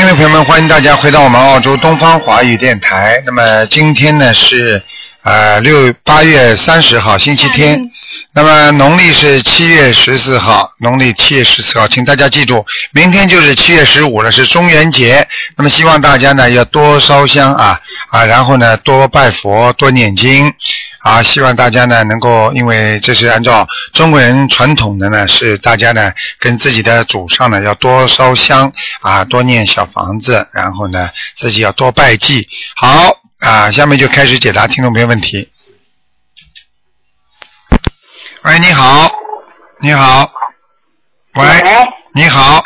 听众朋友们，欢迎大家回到我们澳洲东方华语电台。那么今天呢是呃六八月三十号，星期天。那么农历是七月十四号，农历七月十四号，请大家记住，明天就是七月十五了，是中元节。那么希望大家呢要多烧香啊啊，然后呢多拜佛，多念经啊。希望大家呢能够，因为这是按照中国人传统的呢，是大家呢跟自己的祖上呢要多烧香啊，多念小房子，然后呢自己要多拜祭。好啊，下面就开始解答听众朋友问题。喂，你好，你好，喂，喂，你好，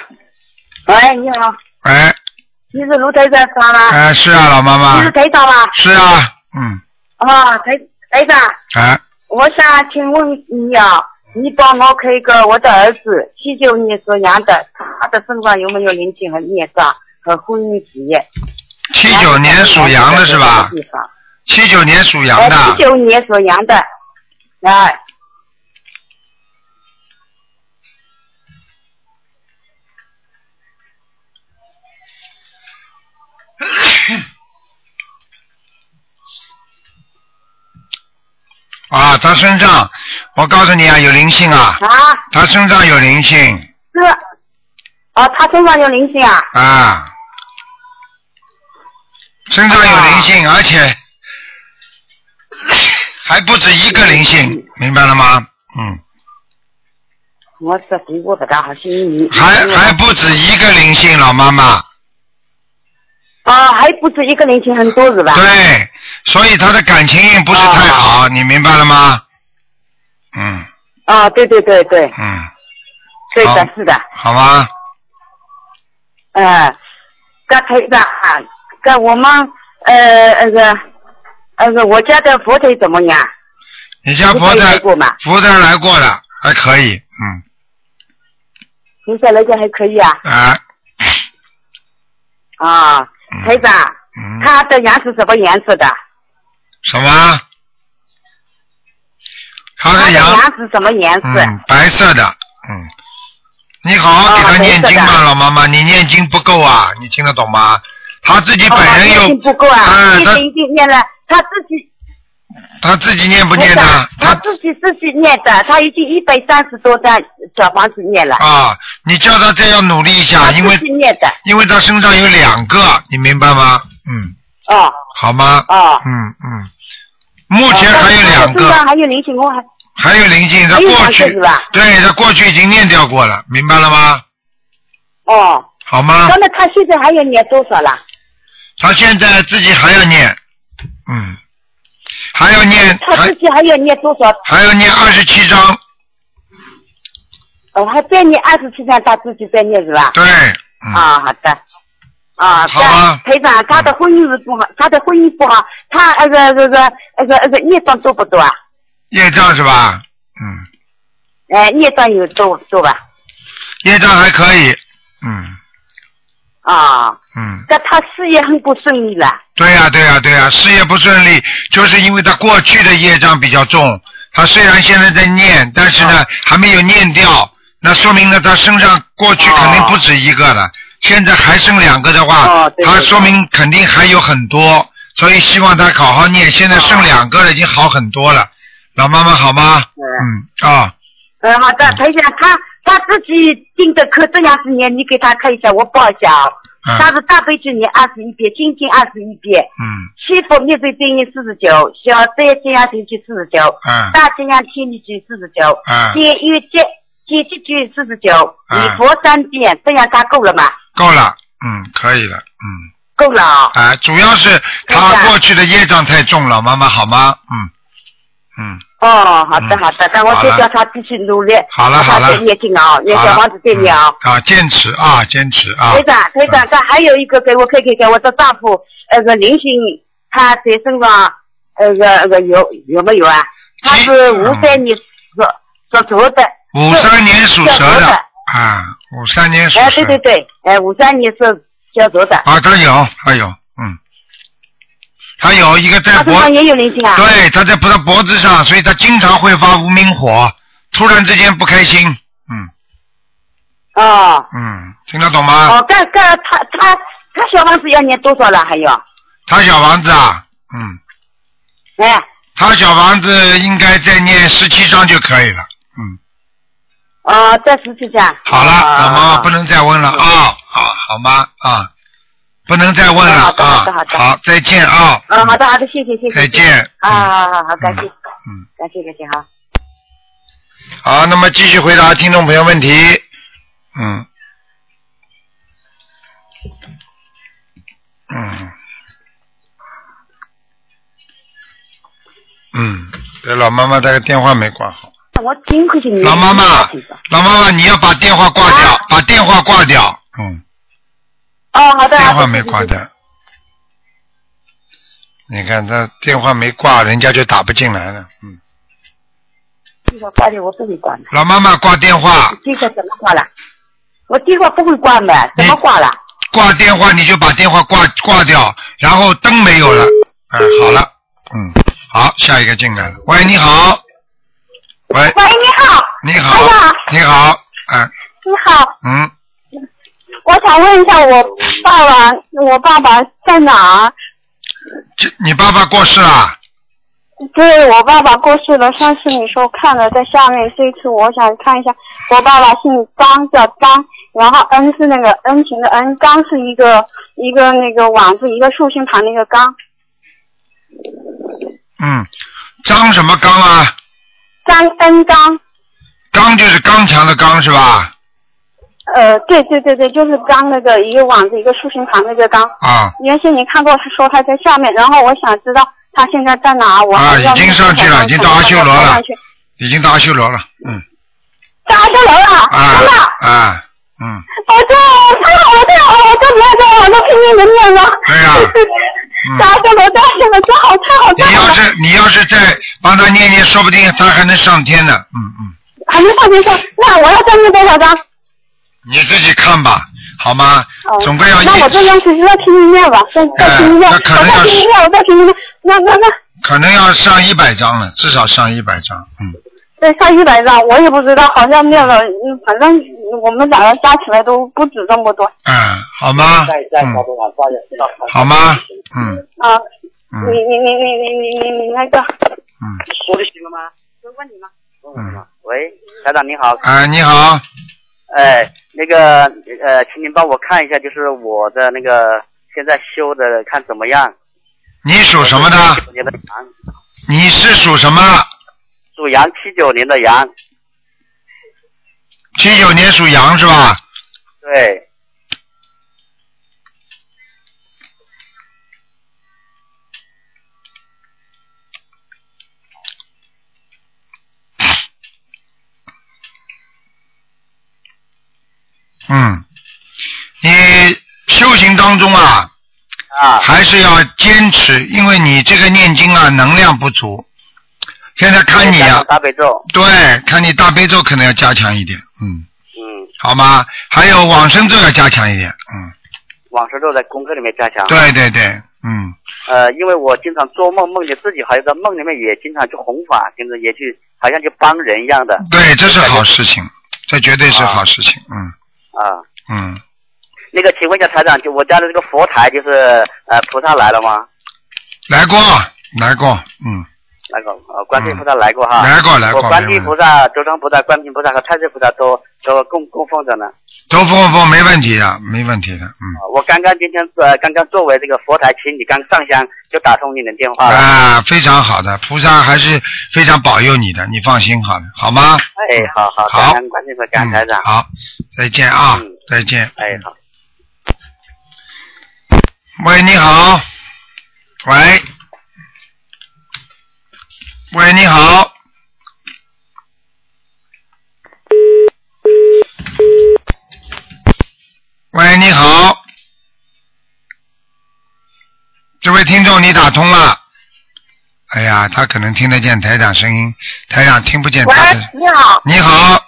喂，你好，喂，你是卢台长是吗？哎，是啊，老妈妈你是，台长吗？是啊，嗯，啊，台台长，啊，我想请问你啊，你帮我看一个我的儿子，七九年属羊的，他的身上有没有灵性和孽障和婚姻事业？七九年属羊的是吧？七九年属羊呃，的七，九年属羊的，啊，啊，他身上，我告诉你啊，有灵性啊，啊，他身上有灵性是，哦，他身上有灵性啊，啊，身上有灵性，而且还不止一个灵性，明白了吗？嗯。还还不止一个灵性，老妈妈。啊，还不止一个灵性，很多是吧？对，所以他的感情运不是太好，你明白了吗？嗯啊，对对对对，嗯，对的是的，好吗，嗯，刚才的啊，跟我们呃那个那个我家的佛腿怎么样？你家佛菩萨台来过吗？佛台来过了，还可以，嗯，你在来讲还可以啊。啊，啊，嗯台长，嗯，他的牙是什么颜色的？什么？他的的羊，羊是什么颜色？嗯，白色的，嗯，你好好给他念经吧，老妈妈，你念经不够啊，你听得懂吗？他自己本哦，人有念经，不够啊，嗯他已经已经念了，他自己他自己念不念的？他他自己自己念的，他已经一百三十多张小房子念了，啊，你叫他再要努力一下，因为念的。因为他身上有两个，你明白吗？嗯，哦好吗？哦。嗯嗯，目前还有两个，还有灵性，我还还有灵性，他过去是吧？对他过去已经念掉过了，明白了吗？哦。好吗？那么他现在还要念多少了？他现在自己还要念，嗯，还要念，他自己还要念多少？还要念二十七章，哦，还再念二十七章，他自己再念是吧？对，嗯，啊，好的。啊，好啊台长，他的婚姻是不好，他的婚姻不好，他那个那个那个那个孽障多不多啊？业障是吧？嗯，哎，孽障有多多吧？业障还可以，嗯啊，嗯。但他事业很不顺利了。对呀、对呀、对呀、事业不顺利，就是因为他过去的业障比较重。他虽然现在在念，但是呢、还没有念掉，那说明呢他身上过去肯定不止一个了。现在还剩两个的话，他说明肯定还有很多，所以希望他好好念。现在剩两个了，已经好很多了。老妈妈好吗？嗯啊、嗯，好的，台长，他他自己定的课这样子念，你给他看一下，我报一下。啊。嗯。他是大悲咒念二十一遍，心经二十一遍，嗯。七佛灭罪真言四十九，小灾吉祥神句四十九，嗯。大吉祥天地句四十九，嗯，解约解解结句四十九，嗯。礼佛三遍，这样他够了吗？够了，嗯，可以了，嗯。够了啊。啊，主要是他过去的业障太重了，妈妈好吗？嗯。嗯，哦，好的嗯好的，那我就叫他继续努力，好了好了。念经啊，念小房子再念啊。坚持啊，坚持啊。队，长，队长，他还有一个给我看看给，我的丈夫那个灵性，他在身上那个那个有有没有啊？他是五三年属属蛇的。五三年属蛇的啊，五三年属哎，蛇对对对，哎，五三年是小蛇的，啊，他有，他有，嗯，他有一个在脖，他身上也有灵性啊。对，他在他的脖子上，所以他经常会发无名火，突然之间不开心，嗯哦嗯，听得懂吗？哦，干干他他他小房子要念多少了？还有？他小房子啊，嗯，哎，他小房子应该再念十七章就可以了，嗯，哦，再十七章。好了，啊老妈妈不能再问了啊，好，好吗？啊，不能再问了好的啊好的好，的好，再见啊，嗯，好的好的，谢谢谢谢。再见啊，好好好，感谢，嗯，感谢感谢哈。好，那么继续回答听众朋友问题，嗯，嗯，嗯，这老妈妈这个电话没挂好。我听回去你。老妈妈老妈妈，你要把电话挂掉，把电话挂掉。嗯，哦，好的。电话没挂。掉。你看他电话没挂，人家就打不进来了。嗯，这个挂掉，我不会挂的。老妈妈挂电话，这个怎么挂了？我电话不会挂的，怎么挂了？挂电话你就把电话挂挂掉，然后灯没有了。嗯，好了，嗯，好，下一个进来了。喂，你好。喂，喂，你好，你好你好，你好，嗯你好，嗯，我想问一下，我爸爸，我爸爸在哪儿？这你爸爸过世了？对我爸爸过世了，上次你说看了在下面，这次我想看一下，我爸爸姓张，叫张，然后恩是那个恩情的恩，刚是一个一个那个网字一个竖心旁的一个刚，嗯，张什么刚啊？张恩刚，刚就是刚强的刚是吧？呃，对对对对，就是刚那个一个网子一个竖心旁那个刚。啊原先你看过，是说他在下面，然后我想知道他现在在哪，我啊已经上去了已经到阿修罗了已经到阿修罗了，嗯到阿修罗了，啊真的。啊嗯，我这太好了，太好了！我这边在网上拼命的念了。对呀 嗯大修罗，大修罗，真好，太好，你太好了！要是你要是再帮他念念，说不定他还能上天呢，嗯嗯，还没上天上，那我要再念多少张？你自己看吧，好吗？总归要那我这张纸再听一遍吧，再再听一遍，再听一遍，我再听一遍。那那那。可能要上一百张了，至少上一百张，嗯。对，上一百张，我也不知道，好像念了，反正我们两个加起来都不止这么多。嗯，好吗？嗯、好吗？嗯。啊。你你你你你你你你那个。嗯。说就行了吗？问你吗？嗯。喂，家长你好。哎、你好。哎。那个呃，请您帮我看一下，就是我的那个现在修的看怎么样？你属什么的？79年的羊，你是属什么？属羊，七九年的羊，七九年属羊是吧？对，嗯，你修行当中啊，啊，还是要坚持，因为你这个念经啊能量不足。现在看你啊，大悲咒，对，看你大悲咒可能要加强一点，嗯，嗯，好吗？还有往生咒要加强一点，嗯，往生咒在功课里面加强。对对对，嗯，呃，因为我经常做梦，梦见自己好像在梦里面也经常去弘法，现在也去好像去帮人一样的。对，这是好事情，这绝对是好事情，嗯啊，嗯，那个，请问一下台长，就我家的这个佛台，就是呃菩萨来了吗？来过来过，嗯，来过，呃，观世音菩萨来过哈。来过来过我观世音菩萨、周庄菩萨、观世音菩萨和太岁菩萨都都供供奉着呢。都供奉没问题的，没问题的，嗯，我刚刚今天呃刚刚作为这个佛台，请你刚上香就打通你的电话了。啊，非常好的，菩萨还是非常保佑你的，你放心好了，好吗？哎，好好，好感恩观世音菩萨，感恩台长嗯。。好，再见啊，嗯再见。哎，好。喂，你好。喂。喂，你好。喂，你好。这位听众，你打通了。哎呀，他可能听得见台长声音，台长听不见喂他的。，你好，你好，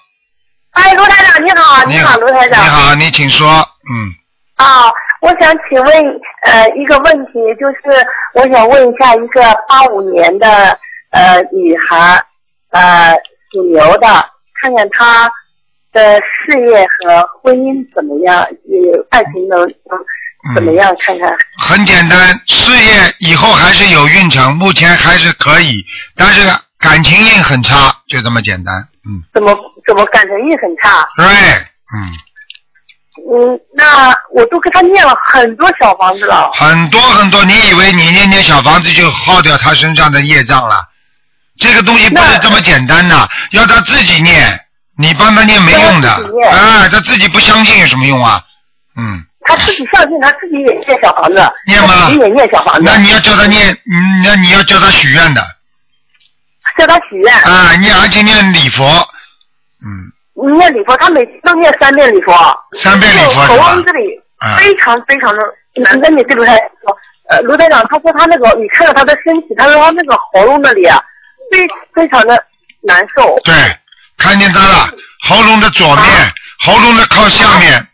哎，卢台长，你好，你好，卢台长。你好，你请说。嗯，啊，我想请问呃一个问题，就是我想问一下一个八五年的呃女孩，呃属牛的，看看她的事业和婚姻怎么样，有爱情能能怎么样？看看。很简单，事业以后还是有运程，目前还是可以，但是感情运很差，就这么简单。嗯。怎么怎么感情运很差？对，嗯。嗯，那我都给他念了很多小房子了。很多很多，你以为你念念小房子就耗掉他身上的业障了？这个东西不是这么简单的，要他自己念，你帮他念没用的。啊，他自己不相信有什么用啊？嗯。他自己相信，他自己也念小房子。念吗？自己也念小房子。那你要叫他念，嗯，那你要叫他许愿的。叫他许愿。啊，念而且念礼佛，嗯。念礼佛，他每次都念三遍礼佛。三遍礼佛喉咙这里非常非常的难跟你对不对？呃，卢台长他说他那个，你看到他的身体，他说他那个喉咙那里啊，非非常的难受。对，看见他了，喉咙的左面，喉咙的靠下面。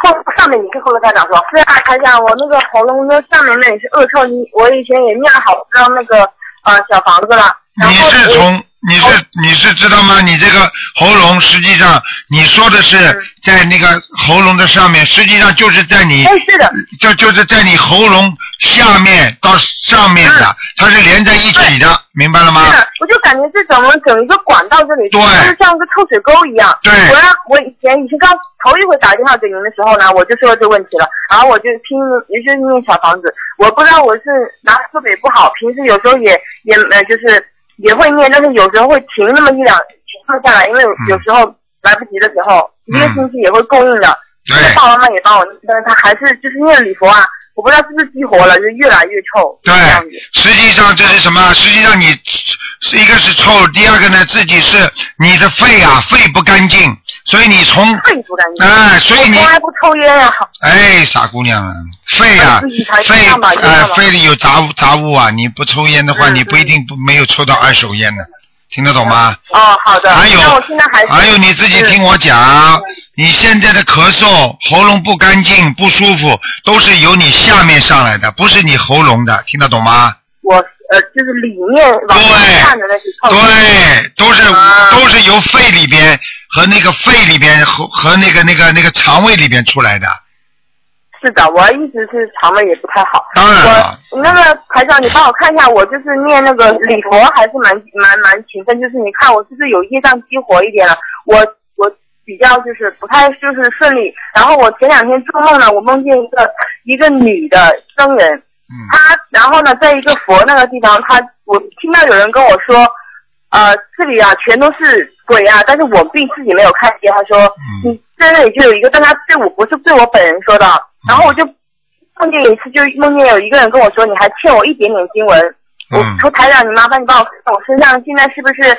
后上面你跟后台长说，是啊，台长，我那个喉咙的上面那里是恶臭，你我以前也念好让那个呃小房子了。你是从。你是你是知道吗？你这个喉咙实际上你说的是在那个喉咙的上面，实际上就是在你，哎，是的就就是在你喉咙下面到上面的，它是连在一起的，明白了吗？是的，我就感觉这怎么整一个管道这里，对就是像个臭水沟一样。对。我让我以前以前刚头一回打电话给您的时候呢，我就说这个问题了，然后我就拼，也就是念小房子，我不知道我是哪特别不好，平时有时候也也呃就是。也会念，但是有时候会停那么一两停下来，因为有时候来不及的时候，一个星期也会供应的。对。爸爸妈妈也帮我，但是他还是就是念礼佛啊。我不知道是不是激活了，就越来越臭。对，实际上这是什么？实际上你是一个是臭，第二个呢，自己是你的肺啊，肺不干净，所以你从肺不干净。哎，所以你从来不抽烟呀。哎，傻姑娘啊，肺啊，肺啊，肺里有杂物杂物啊，你不抽烟的话，你不一定不没有抽到二手烟呢。听得懂吗？哦，好的。还有，还还有你自己听我讲，你现在的咳嗽、喉咙不干净、不舒服，都是由你下面上来的，不是你喉咙的，听得懂吗？我呃，就是里面往看的那些对，都是都是由肺里边和那个肺里边和和那个那个那个肠胃里边出来的。是的，我一直是肠胃也不太好。当然了。我那个台长，你帮我看一下，我就是念那个礼佛还是蛮蛮蛮勤奋，就是你看我是不是有业障激活一点了？我我比较就是不太就是顺利。然后我前两天做梦呢，我梦见一个一个女的僧人，她然后呢，在一个佛那个地方，她我听到有人跟我说，呃，这里啊全都是鬼啊，但是我并自己没有看见。他说，你在那里就有一个，但他对我不是对我本人说的。然后我就梦见一次，就梦见有一个人跟我说：“你还欠我一点点经文。”我说：“台长，你麻烦你帮我看看我身上现在是不是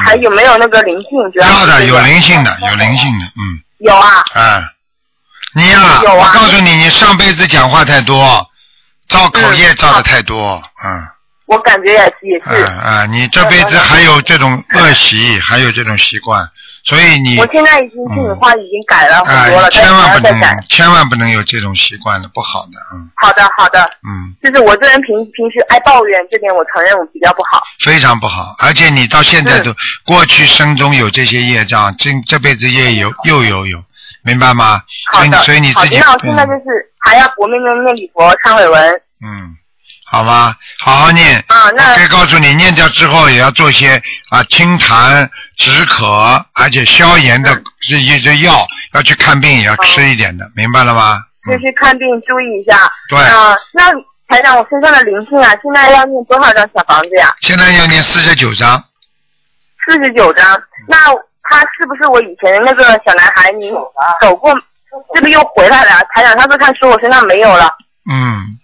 还有没有那个灵性？”要的，有灵性的，有灵性的，嗯。有啊。嗯，你呀，我告诉你，你上辈子讲话太多，造口业造的太多，嗯。我感觉也是，也是。嗯嗯，你这辈子还有这种恶习，还有这种习惯。所以你我现在已经心里话已经改了很多了，千万不能千万不能有这种习惯了，不好的，嗯。好的，好的。嗯。就是我这人平平时爱抱怨，这点我承认我比较不好。非常不好，而且你到现在都过去生中有这些业障，这这辈子也有又有有，明白吗？好的。所以你自己。那我现在就是还要搏命的念礼佛、忏悔文。嗯。好吗，好好念。啊，那可以告诉你，念掉之后也要做些啊清痰止渴，而且消炎的这一些药，要去看病也要吃一点的，明白了吗？就去看病注意一下。对。啊，那台长，我身上的灵性啊，现在要念多少张小房子呀？现在要念四十九张。四十九张，那他是不是我以前的那个小男孩？你走过，是不是又回来了？台长，他说他说我身上没有了。嗯。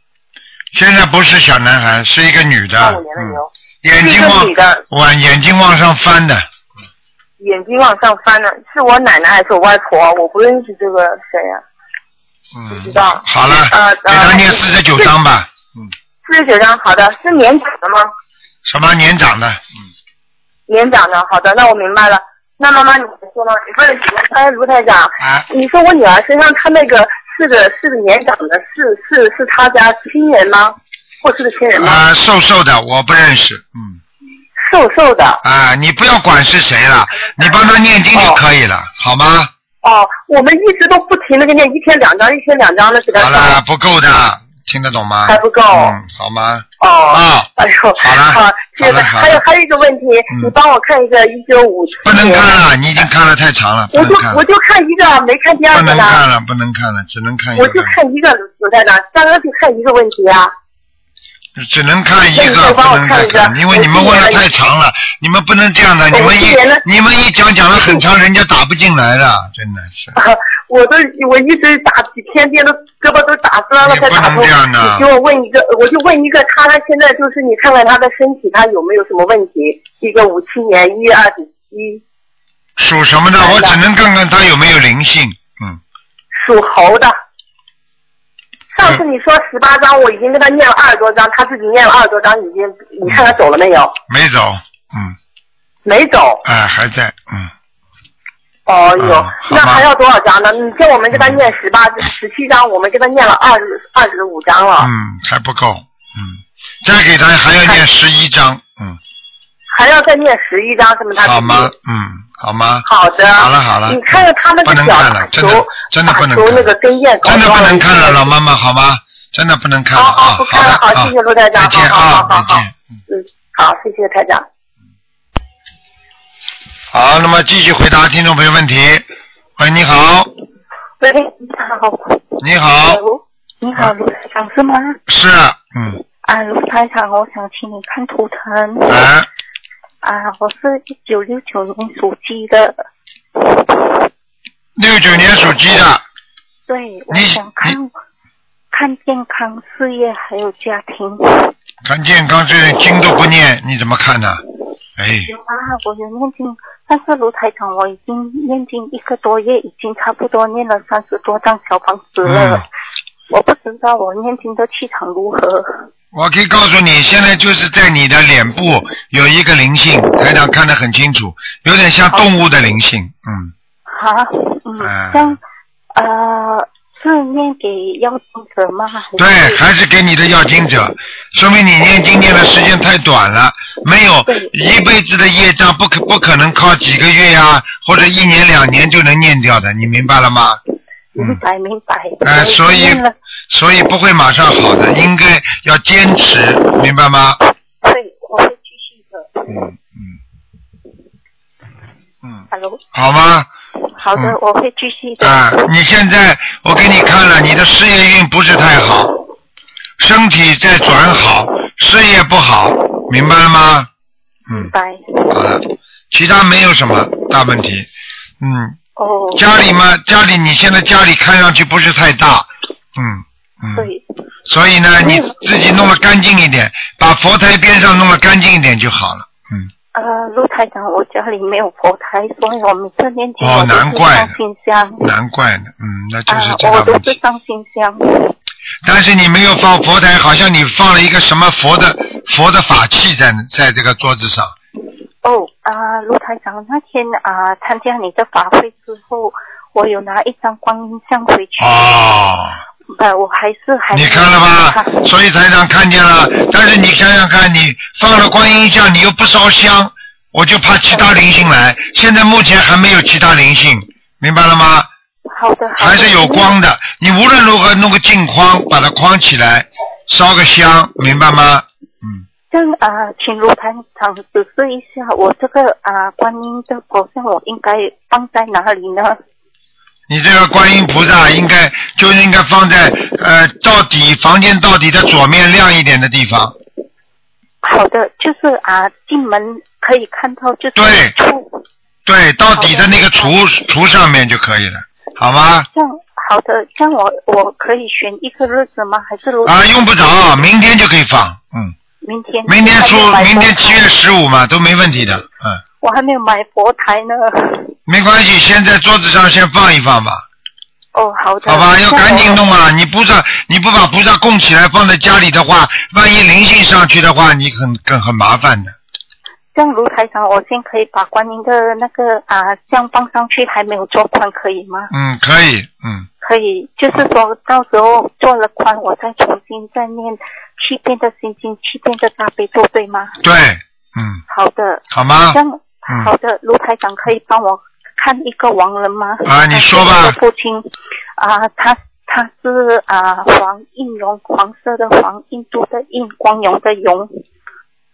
现在不是小男孩，是一个女的，嗯，眼睛往往眼睛往上翻的，眼睛往上翻的，是我奶奶还是我外婆？我不认识这个谁呀？嗯，不知道。好了，给他念四十九章吧。嗯，四十九章，好的，是年长的吗？什么年长的？嗯，年长的，好的，那我明白了。那妈妈，你说呢？你问，哎，卢台长，啊，你说我女儿身上她那个。是个是个年长的，是是是他家亲人吗？过世的亲人吗？啊，瘦瘦的，我不认识，嗯。瘦瘦的。啊，你不要管是谁了，你帮他念经就可以了，好吗？哦，我们一直都不停的给念，一天两张，一天两张的给他好了，不够的，听得懂吗？还不够。嗯，好吗？哦。啊，哎呦，好了好，谢谢。好了还有还有一个问题，嗯你帮我看一个一九五七不能。看了，你已经看了太长了，不我就我就看一个，没看第二个呢。能看了，不能看了，只能看一我，就看一个卢台长，刚刚就看一个问题啊。只能看一个，不能再看因为你们问的太长了，你们不能这样的，你们一你们一讲讲了很长，人家打不进来了，真的是。啊，我都我一直打几天电都胳膊都打酸了你不能才打通。这样的你给我问一个，我就问一个他，他现在就是你看看他的身体，他有没有什么问题？一个五七年一月二十七，属什么的？我只能看看他有没有灵性。嗯，属猴的。上次你说十八章，我已经跟他念了二十多章，他自己念了二十多章，已经你看他走了没有？没走。嗯，没走。哎，还在。嗯，哦哟，嗯那还要多少章呢？你叫我们给他念十八、十七章，我们给他念了二十二十五章了，嗯，还不够。嗯，再给他还要念十一章。嗯，还要再念十一章，是吗？他好吗？嗯，好吗？好的。好了好了你看看他们不个脚能看了，打真的球，真的不能真的不能看了，老妈妈，好吗？真的不能看了好好啊！不看了的啊好谢谢卢台长再见好好好啊，再见。嗯，好，谢谢台长。好，那么继续回答听众朋友问题。喂，你好，喂，你好。你好，你好，卢台长是吗？是，嗯，啊，卢台长，我想请你看图腾。哎，啊，我是一九六九年属鸡的。六九年属鸡的，对，我想看看健康、事业还有家庭。看健康这点经都不念，你怎么看呢？哎，有啊，我有念经，但是卢台长，我已经念经一个多月，已经差不多念了三十多张小房子了。嗯我不知道我念经的气场如何。我可以告诉你，现在就是在你的脸部有一个灵性，台长看得很清楚，有点像动物的灵性，嗯，好，嗯，哎这样呃，是念给要经者吗？对，还是给你的要经者，说明你念经念的时间太短了，没有对一辈子的业障，不可不可能靠几个月呀、或者一年两年就能念掉的，你明白了吗？明白明白。哎、所以所以不会马上好的，应该要坚持，明白吗？对，我会继续的。嗯嗯嗯，Hello，好吗？好的，嗯我会继续的。啊，你现在我给你看了，你的事业运不是太好，身体在转好，事业不好，明白了吗？嗯明，白。好了，其他没有什么大问题。嗯，哦，家里嘛，家里你现在家里看上去不是太大，嗯嗯，对，所以呢，你自己弄得干净一点，把佛台边上弄得干净一点就好了。嗯，呃，陆台长，我家里没有佛台，所以我每次念经哦我都是难怪上新香。难怪呢，嗯，那就是啊，这我都个问题。是上新香。但是你没有放佛台，好像你放了一个什么佛的佛的法器在在这个桌子上。哦，啊，卢台长，那天啊参加你的法会之后，我有拿一张观音像回去。哦，呃，我还是还没你看了吧？所以台长看见了，但是你想想看，你放了观音像，你又不烧香，我就怕其他灵性来。现在目前还没有其他灵性，明白了吗？好的还是有光的。你无论如何弄个镜框，把它框起来，烧个香，明白吗？嗯，这样啊、请卢台长指示一下，我这个啊、观音的佛像我应该放在哪里呢？你这个观音菩萨应该就应该放在呃到底房间到底的左面亮一点的地方。好的，就是啊、进门可以看到就是对处对，到底的那个橱橱上面就可以了，好吗？这样好的，这样我我可以选一个日子吗？还是卢啊，用不着，明天就可以放，嗯，明天明天出明天七月十五嘛，都没问题的，嗯，我还没有买佛台呢。没关系，先在桌子上先放一放吧，哦，好的。好吧，要赶紧弄啊！你菩萨，你不把菩萨供起来放在家里的话，万一灵性上去的话，你很更很麻烦的。这样卢台长，我先可以把观音的那个啊像放上去，还没有做宽，可以吗？嗯，可以，嗯，可以，就是说到时候做了宽，我再重新再念七遍的心经，七遍的大悲咒，对吗？对，嗯，好的，好吗这？样嗯好的，卢台长可以帮我看一个亡人吗？啊你说吧父亲啊，他他是啊黄印荣，黄色的黄，印度的印，光荣的荣。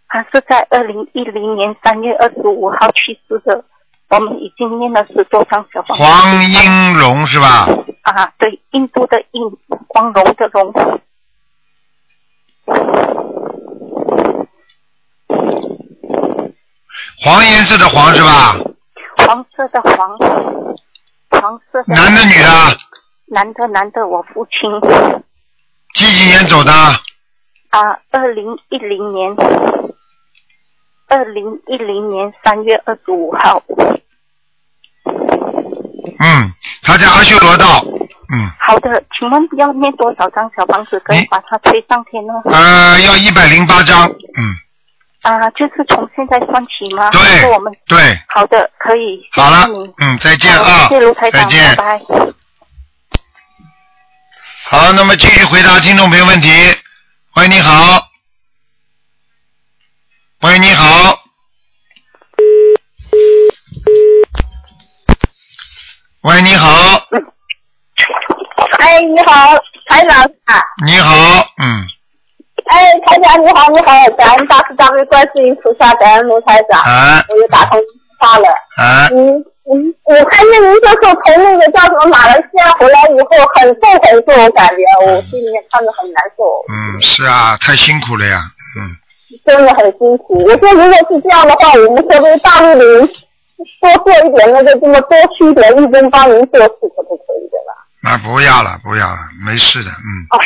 他是在二零一零年三月二十五号去世的。我们已经念了十多张小黄。黄英龙是吧？啊，对，印度的印，光荣的荣。黄颜色的黄是吧？黄色的黄，黄色的。男的女的？男的，男的，我父亲几几年走的？啊，二零一零年，二零一零年三月二十五号。嗯，他在阿修罗道。嗯，好的，请问要念多少张小房子可以把它推上天呢？呃，要一百零八张。嗯，啊，就是从现在算起吗？对我们对，好的，可以。谢好了，嗯，再见啊，谢谢卢台长，再见拜。拜。好，那么继续回答听众朋友问题。喂，你好。喂，你好。喂，你好，哎，你好，台长啊！你好，嗯，哎，台长你好，你好，感恩大慈大悲观世音菩萨，感恩卢台长，啊。我又打通话了。哎，嗯嗯，我看见您就是从那个叫什么马来西亚回来以后，很瘦很瘦，我感觉我心里面看着很难受，嗯，是啊，太辛苦了呀，嗯，真的很辛苦。我说如果是这样的话，我们会不会大陆的人多做一点那个，这么多出一点义工帮您做事，可不可以的啦？那不要了，不要了，没事的，嗯，哦，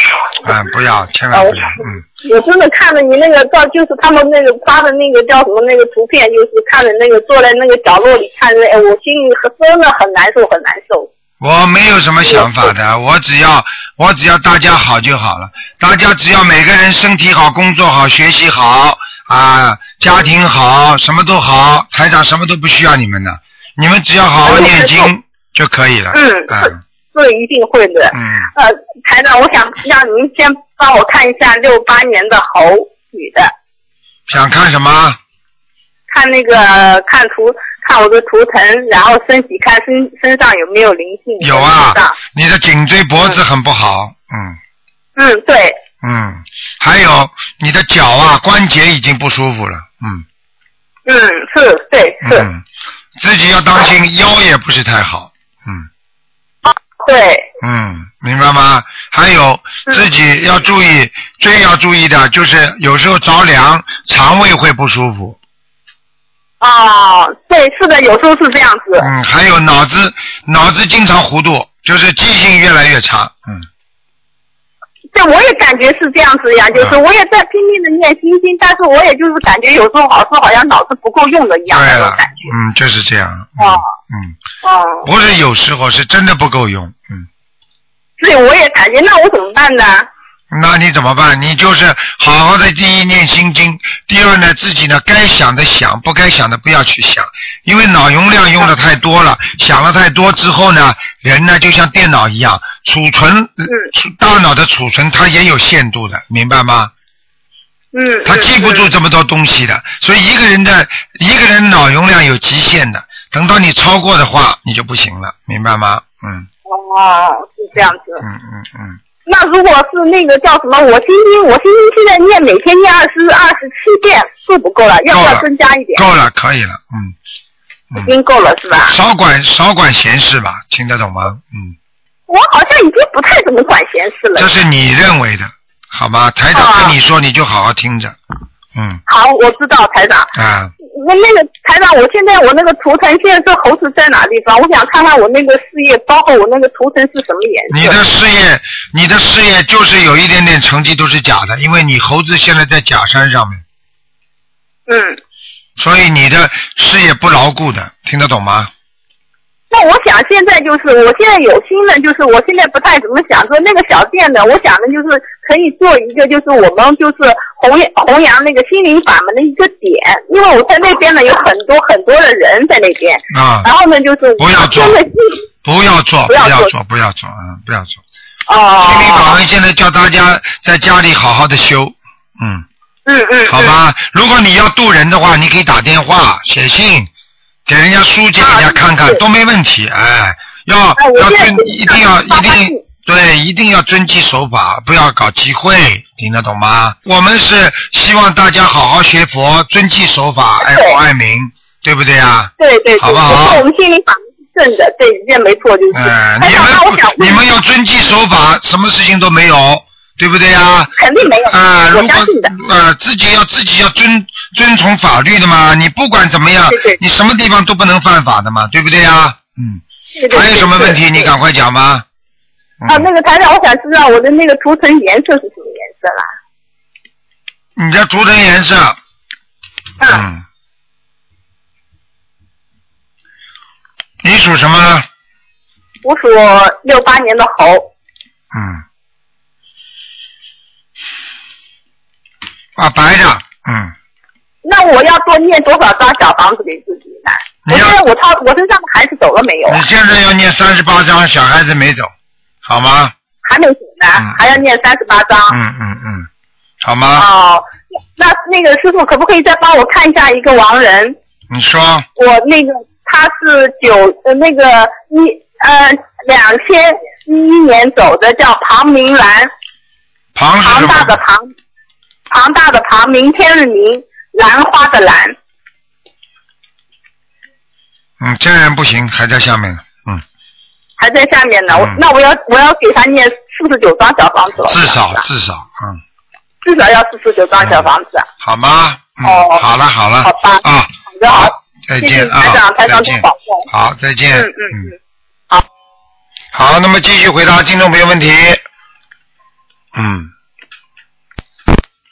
啊，不要，千万不要，嗯，我真的看了你那个照，就是他们那个发的那个叫什么那个图片，就是看着那个坐在那个角落里看着，哎，我心里真的很难受，很难受。我没有什么想法的，我只要我只要大家好就好了，大家只要每个人身体好、工作好、学习好啊，家庭好，什么都好，财长什么都不需要你们的，你们只要好好念经就可以了。嗯嗯这一定会的。嗯，呃，台长，我想让您先帮我看一下六八年的猴女的，想看什么？看那个看图，看我的图腾，然后身体看身身上有没有灵性。有啊，你的颈椎脖子很不好，嗯嗯，对，嗯，还有你的脚啊关节已经不舒服了，嗯嗯，是，对，是，嗯，自己要当心腰也不是太好，嗯。对，嗯，明白吗？还有嗯自己要注意，最要注意的就是有时候着凉，肠胃会不舒服。哦，对，是的，有时候是这样子。嗯，还有脑子脑子经常糊涂，就是记性越来越差。嗯，对，我也感觉是这样子呀，就是嗯我也在拼命的念心经，但是我也就是感觉有时候好像好像脑子不够用的一样对了那种感，觉。嗯，就是这样。嗯哦嗯，哦，不是有时候是真的不够用。嗯，所以我也感觉，那我怎么办呢？那你怎么办？你就是好好的第一念心经，第二呢自己呢该想的想，不该想的不要去想，因为脑容量用的太多了，想了太多之后呢，人呢就像电脑一样，储存、大脑的储存它也有限度的，明白吗？嗯，他记不住这么多东西的，所以一个人的一个人脑容量有极限的，等到你超过的话，你就不行了，明白吗？嗯哦，是这样子。嗯嗯嗯，那如果是那个叫什么，我心经，我心经现在念每天念二十二十七遍是不够了，要不要增加一点？够了，可以了，嗯已经够了是吧？少管少管闲事吧，听得懂吗？嗯，我好像已经不太怎么管闲事了这。是你认为的，好吗？台长啊跟你说，你就好好听着，嗯好，我知道台长。啊，那那个台长，我现在我那个图腾现在这猴子在哪地方？我想看看我那个事业，包括我那个图腾是什么颜色。你的事业，你的事业就是有一点点成绩都是假的，因为你猴子现在在假山上面。嗯，所以你的事业不牢固的，听得懂吗？那我想现在就是，我现在有心呢，就是我现在不太怎么想说那个小店的，我想的就是可以做一个，就是我们就是弘扬弘扬那个心灵法门的一个点，因为我在那边呢有很多很多的人在那边，啊，然后呢就是不要做不要做，不要做做，不要做，嗯，不要做。哦，心灵法门现在叫大家在家里好好的修，嗯，嗯嗯，好吧。如果你要渡人的话，你可以打电话、写信，给人家书记给人家看看啊都没问题，哎，要要遵一定要一定对，一定要遵纪守法，不要搞集会，听得懂吗？我们是希望大家好好学佛，遵纪守法，爱国爱民，对不对啊？对对对，好不好就是我们心里法是正的，对，这没错，就是。嗯、台长，你们你们要遵纪守法，什么事情都没有，对不对呀？肯定没有，啊、如果我相信的。呃自己要自己要遵遵从法律的嘛，你不管怎么样对对，你什么地方都不能犯法的嘛，对不对呀？嗯，还有什么问题？你赶快讲吧。啊，嗯那个台长，我想知道我的那个图腾颜色是什么颜色啦？你的图腾颜色，嗯，嗯，你属什么？我属六八年的猴。嗯，啊，白的，嗯，那我要多念多少张小房子给自己呢？你要我现在我身上的孩子走了没有啊你？现在要念三十八张，小孩子没走，好吗？还没走呢，嗯还要念三十八张。嗯嗯嗯，好吗？哦，那那个师傅可不可以再帮我看一下一个亡人？你说，我那个他是九呃那个一呃两千一一年走的，叫庞明兰，庞庞？大的庞，庞大的庞，明天的明，兰花的兰。嗯，这人不行，还在下面呢。嗯，还在下面呢，我嗯那我要我要给他念四十九张小房子了，至少至少，嗯，至少要四十九张小房子。好吗？嗯，哦好了好了，好吧啊，好的好，再见啊台长，，台再见长多保，重。好，再见，嗯嗯嗯。好，那么继续回答听众朋友问题。嗯，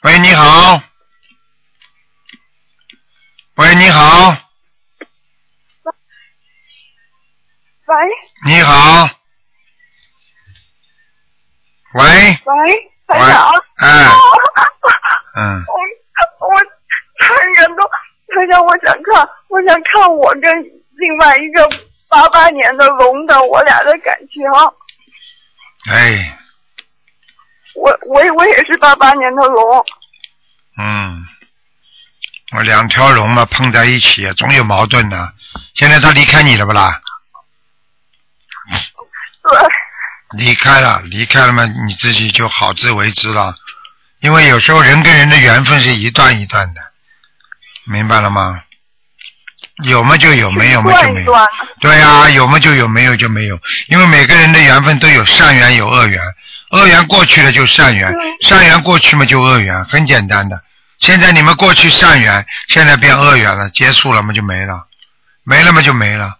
喂，你好。喂，你好，喂。你好。喂，喂，台长，，哎，啊 嗯，我我看人都，台长，我想看，我想看我跟另外一个八八年的龙的我俩的感情。哎，我我我也是八八年的龙，嗯，我两条龙嘛碰在一起，总有矛盾的。现在他离开你了不啦？对，离开了，离开了嘛，你自己就好自为之了。因为有时候人跟人的缘分是一段一段的，明白了吗？有嘛就有，没有嘛就没有。对呀、有嘛就有，没有就没有。因为每个人的缘分都有善缘有恶缘，恶缘过去了就善缘，善缘过去嘛就恶缘，很简单的。现在你们过去善缘，现在变恶缘了，结束了嘛就没了，没了嘛就没了。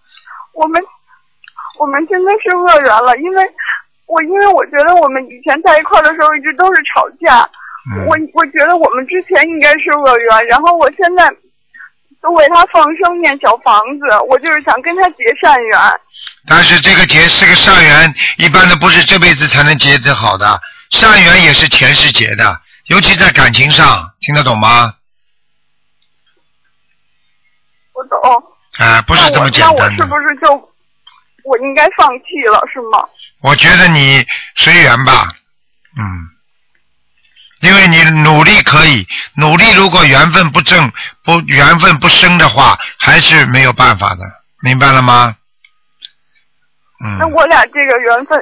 我们我们现在是恶缘了，因为我因为我觉得我们以前在一块儿的时候一直都是吵架，嗯，我我觉得我们之前应该是恶缘，然后我现在都为他放生念小房子，我就是想跟他结善缘。但是这个结是个善缘，一般的不是这辈子才能结得好的，善缘也是前世结的，尤其在感情上，听得懂吗？我懂。啊、不是这么简那我那。我是不是就我应该放弃了，是吗？我觉得你随缘吧，嗯，因为你努力可以，努力如果缘分不正不缘分不深的话，还是没有办法的，明白了吗？嗯，那我俩这个缘分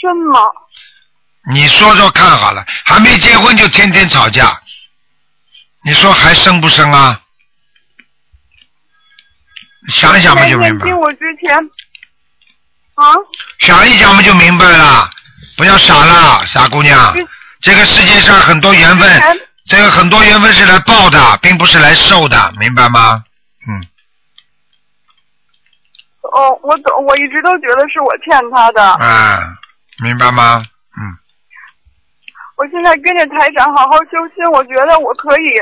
深吗？你说说看好了，还没结婚就天天吵架，你说还生不生啊？想一想不就明白，我之前啊，想一想不就明白了，不要傻了，傻姑娘。之这个世界上很多缘分这个很多缘分是来报的，并不是来受的，明白吗？嗯，哦，我懂，我一直都觉得是我欠他的。啊，明白吗？嗯，我现在跟着台长好好修心，我觉得我可以，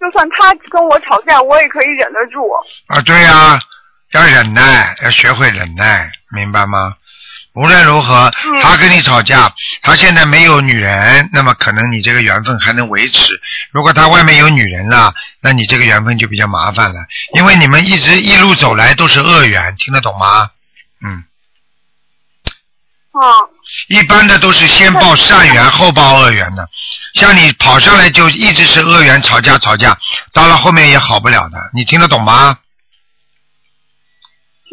就算他跟我吵架，我也可以忍得住。啊，对呀、要忍耐，要学会忍耐，明白吗？无论如何，嗯他跟你吵架，他现在没有女人，那么可能你这个缘分还能维持。如果他外面有女人了，那你这个缘分就比较麻烦了，因为你们一直一路走来都是恶缘，听得懂吗？嗯。哦，一般的都是先报善缘后报恶缘的，像你跑上来就一直是恶缘，吵架吵架，到了后面也好不了的，你听得懂吗？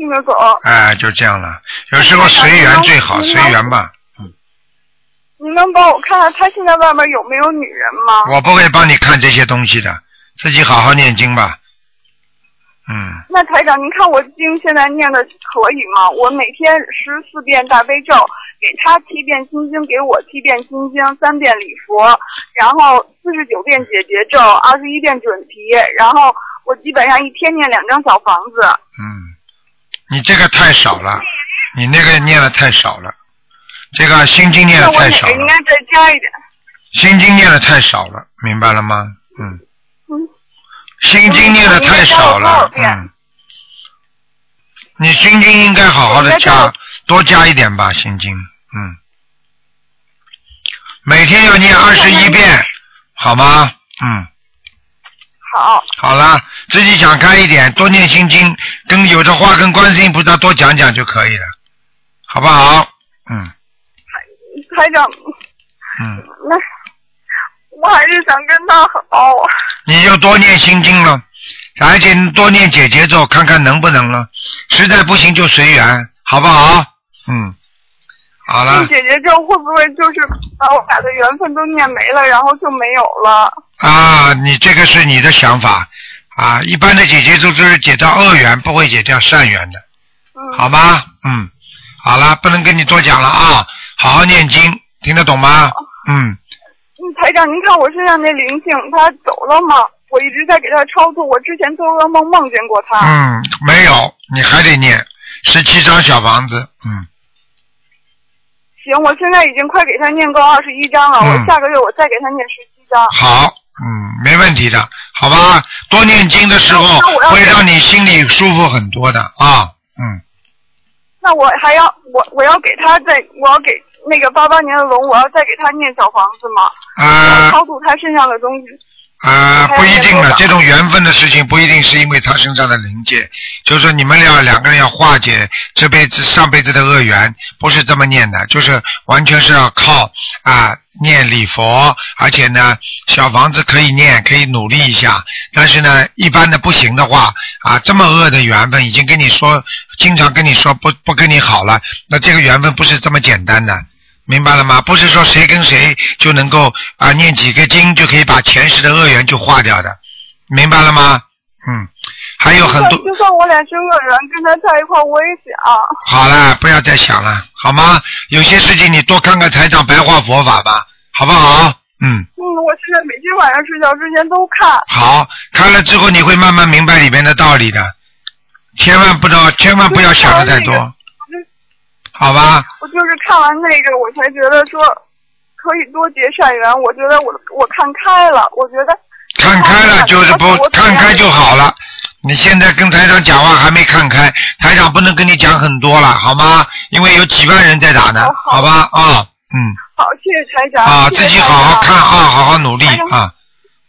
信着走。哎，就这样了。有时候随缘最好，随缘吧。嗯。你能帮我看看他现在外面有没有女人吗？我不会帮你看这些东西的，自己好好念经吧。嗯，那台长，您看我经现在念的可以吗？我每天十四遍大悲咒，给他七遍心经，给我七遍心经，三遍礼佛，然后四十九遍解结咒，二十一遍准提，然后我基本上一天念两张小房子。嗯，你这个太少了，你那个念的太少了，这个心经念的太少了。应该再加一点。心经念的太少了，明白了吗？嗯。嗯。心经念的太少了，嗯。你心经应该好好的加，多加一点吧，心经，嗯。每天要念二十一遍，好吗？嗯。好。好了，自己想开一点，多念心经，跟有的话跟观世音菩萨多讲讲就可以了，好不好？嗯。台长。嗯。那。我还是想跟他好。你就多念心经了，而且多念姐姐咒，看看能不能了。实在不行就随缘，好不好？嗯，好了。姐姐咒会不会就是把我俩的缘分都念没了，然后就没有了？啊，你这个是你的想法啊。一般的姐姐咒就是解掉恶缘，不会解掉善缘的，嗯好吗？嗯，好了，不能跟你多讲了啊，好好念经，听得懂吗？嗯。台长，您看我身上那灵性，他走了吗？我一直在给他超度，我之前做噩梦梦见过他。嗯，没有，你还得念十七张小房子。嗯。行，我现在已经快给他念够二十一章了，我下个月我再给他念十七章。好，嗯，没问题的，好吧？多念经的时候会让你心里舒服很多的啊，嗯。那我还要我我要给他再我要给。那个八八年的龙，我要再给他念小房子吗？啊。超度他身上的东西。啊，不一定的，这种缘分的事情不一定是因为他身上的灵界，就是说你们俩两个人要化解这辈子上辈子的恶缘，不是这么念的，就是完全是要靠啊念礼佛，而且呢小房子可以念，可以努力一下，但是呢一般的不行的话啊这么恶的缘分已经跟你说，经常跟你说不不跟你好了，那这个缘分不是这么简单的。明白了吗？不是说谁跟谁就能够啊念几个经就可以把前世的恶缘就化掉的，明白了吗？嗯，还有很多。就算我俩是恶缘，跟他在一块我也想。好了，不要再想了，好吗？有些事情你多看看台长白话佛法吧，好不好？嗯。嗯，我现在每天晚上睡觉之前都看。好，看了之后你会慢慢明白里面的道理的，千万不要，千万不要想的太多。好吧。我就是看完那个，我才觉得说可以多结善缘。我觉得我我看开了，我觉得看开了就是不看开就好了。你现在跟台长讲话还没看开，台长不能跟你讲很多了，好吗？因为有几万人在打呢，好吧？啊，嗯。好，谢谢台长。啊，自己好好看啊，好好努力啊。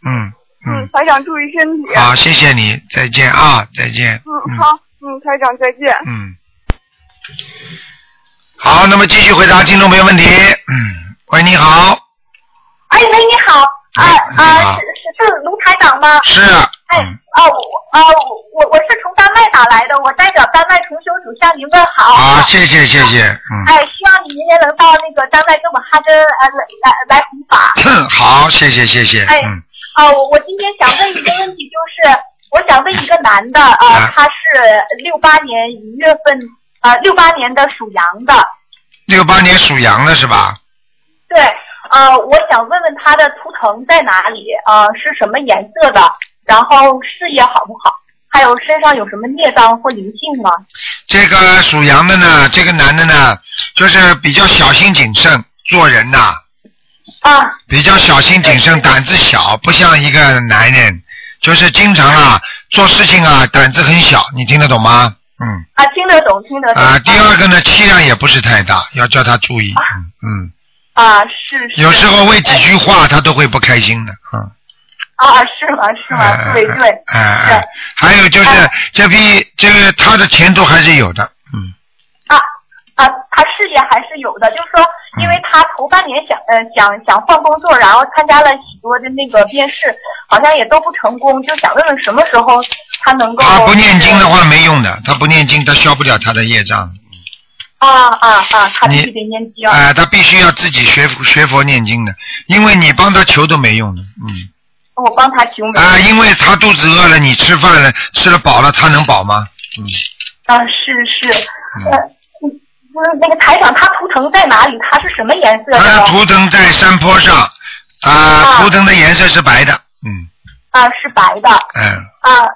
嗯嗯。台长注意身体。好，谢谢你，再见啊，再见。嗯，好，嗯，台长再见。嗯。好，那么继续回答听众朋友问题。嗯，喂，你好。哎，喂，你好。啊啊，是是是卢台长吗？是。哎，哦，我，哦，我我是从丹麦打来的，我代表丹麦同修组向您问好。啊，谢谢谢谢，嗯。哎，希望你明天能到那个丹麦跟我们哈根呃来来来弘法。好，谢谢谢谢。哎，哦，我今天想问一个问题，就是我想问一个男的，啊，他是六八年一月份。呃，六八年的属羊的。六八年属羊的是吧？对，呃，我想问问他的图腾在哪里？呃，是什么颜色的？然后事业好不好？还有身上有什么孽障或灵性吗？这个属羊的呢，这个男的呢，就是比较小心谨慎，做人呐。啊。比较小心谨慎，胆子小，不像一个男人，就是经常啊做事情啊胆子很小，你听得懂吗？嗯啊，听得懂，听得懂啊。第二个呢，气量也不是太大，要叫他注意。嗯嗯。啊，是是。有时候为几句话，他都会不开心的。嗯。啊，是吗？是吗？对对。哎哎。还有就是这批，这个他的前途还是有的。嗯。他事业还是有的，就是说，因为他头半年想呃想想换工作，然后参加了许多的那个面试，好像也都不成功，就想问问什么时候他能够他不念经的话没用的，他不念经，他消不了他的业障。啊啊啊，他必须得念经。哎、他必须要自己学佛学佛念经的，因为你帮他求都没用的，嗯。我帮他求没啊，因为他肚子饿了，你吃饭了，吃了饱了，他能饱吗？嗯，啊，是是，嗯那个台长，他图腾在哪里？他是什么颜色的他？的图腾在山坡上，啊，图腾的颜色是白的，嗯啊，是白的嗯，啊，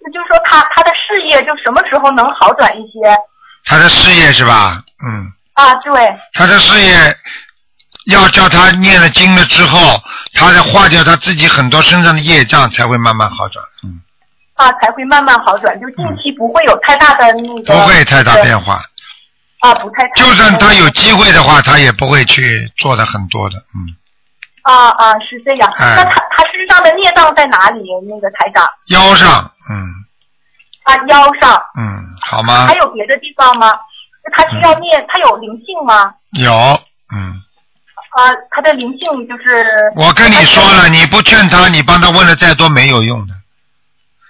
那就是说他他的事业就什么时候能好转一些？他的事业是吧？嗯，啊，对，他的事业要叫他念了经了之后，他再化掉他自己很多身上的业障，才会慢慢好转，嗯，啊，才会慢慢好转，就近期不会有太大的那个，不会太大变化。啊，不太。就算他有机会的话，他也不会去做的很多的，嗯，啊啊，是这样。哎那他他身上的孽障在哪里？那个台长腰上，嗯啊，腰上，嗯，好吗还？有别的地方吗？那他需要念，他有灵性吗？有，嗯。啊，他的灵性就是。我跟你说了，你不劝他，你帮他问了再多没有用的。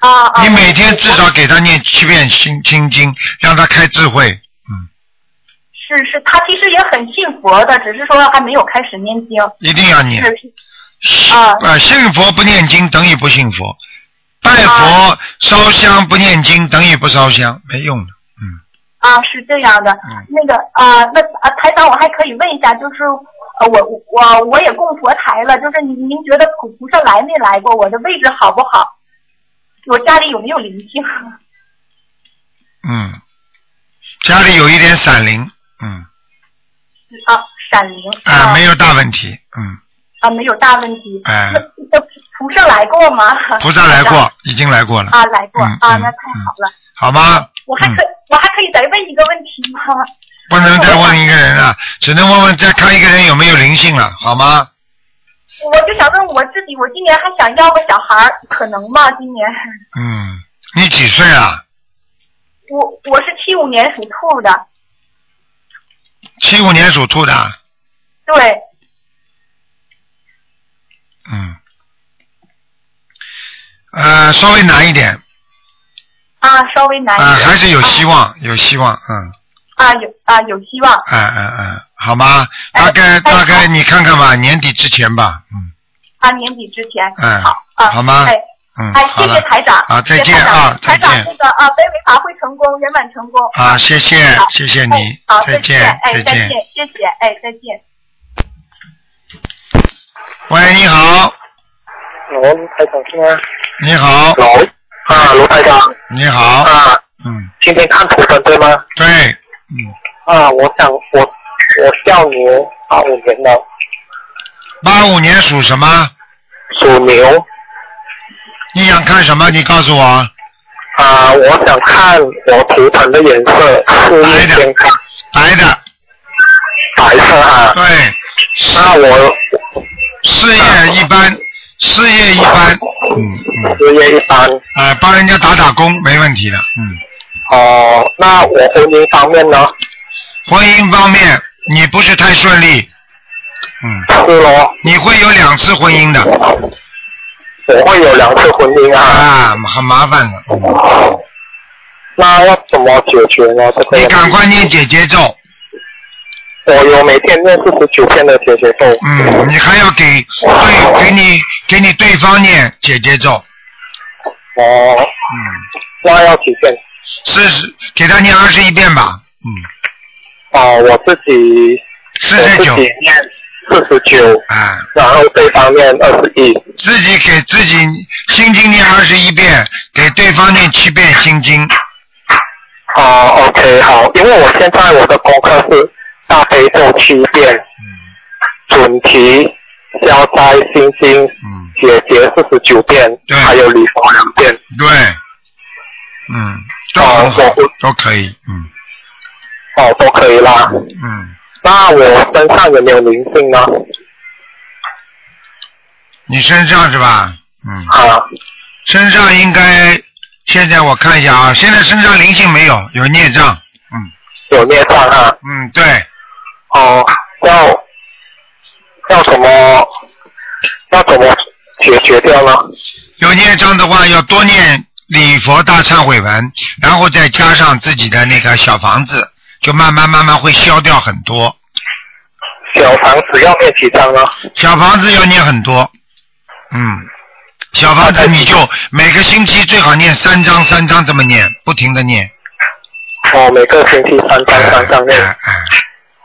啊啊。你每天至少给他念七遍心心经，让他开智慧。是是，他其实也很信佛的，只是说还没有开始念经。一定要念信佛不念经等于不信佛，拜佛烧香不念经等于不烧香，没用的。嗯啊，是这样的。嗯那个啊，那啊，台长，我还可以问一下，就是呃，我我我也供佛台了，就是您您觉得菩菩萨来没来过？我的位置好不好？我家里有没有灵性？嗯，家里有一点闪灵，嗯，啊，闪灵啊，没有大问题，嗯，啊，没有大问题。哎那那菩萨来过吗？菩萨来过，已经来过了，啊，来过、嗯啊，嗯那太好了。好吗？我还可、我还可以再问一个问题吗？不能再问一个人了，只能问问再看一个人有没有灵性了，好吗？我就想问我自己，我今年还想要个小孩儿，可能吗？今年嗯，你几岁啊？我我是七五年属兔的，七五年属兔的，对，嗯，呃，稍微难一点，啊，稍微难一啊，点。还是有希望，有希望，嗯，啊，有啊有希望。嗯嗯嗯，好吗？哎大概大概你看看吧，年底之前吧，嗯啊，年底之前。嗯好啊。好吗哎。嗯，哎，谢谢，台长。好，再见啊，再台长，见那个啊，北美法会成功，圆满成功。啊，谢谢好谢谢你哎好，，再见哎，再见。谢谢，哎，再见。喂，你好，喂，台长是吗？你好，喂，啊，卢台长，你好，啊，嗯，今天看图腾对吗？对，嗯，啊，我想我我叫牛，八五年的，八五年属什么？属牛。你想看什么？你告诉我。啊，我想看我图腾的颜色，事业健康，白的，白色啊。对。那我事业一般，事业一般，嗯嗯。事业一般。啊，帮人家打打工没问题的，嗯。哦，那我婚姻方面呢？婚姻方面，你不是太顺利，嗯。是咯。你会有两次婚姻的。我会有两次婚姻啊。啊，很麻烦的。嗯那要怎么解决呢？这个你赶快念姐姐咒。我有每天念四十九遍的姐姐咒。嗯，你还要给对给你给你对方念姐姐咒。哦。嗯。那要几遍？四十，给他念二十一遍吧。嗯哦，我自己49我自己念四十九，啊，然后对方念二十一。自己给自己心经念二十一遍，给对方念七遍心经。哦，OK，好，因为我现在我的功课是大悲咒七遍，准提、消灾心经、解结四十九遍，还有礼佛两遍。对，嗯，都很好，都可以，嗯哦，都可以啦。嗯，那我身上有没有灵性呢？你身上是吧？嗯。啊。身上应该，现在我看一下啊，现在身上灵性没有，有孽障。嗯有孽障啊。嗯，对。哦，要要怎么要怎么解决掉呢？有孽障的话，要多念礼佛大忏悔文，然后再加上自己的那个小房子，就慢慢慢慢会消掉很多。小房子要念几张呢？小房子要念很多，嗯，小房子你就每个星期最好念三张三张这么念，不停的念。哦，每个星期三张三张念。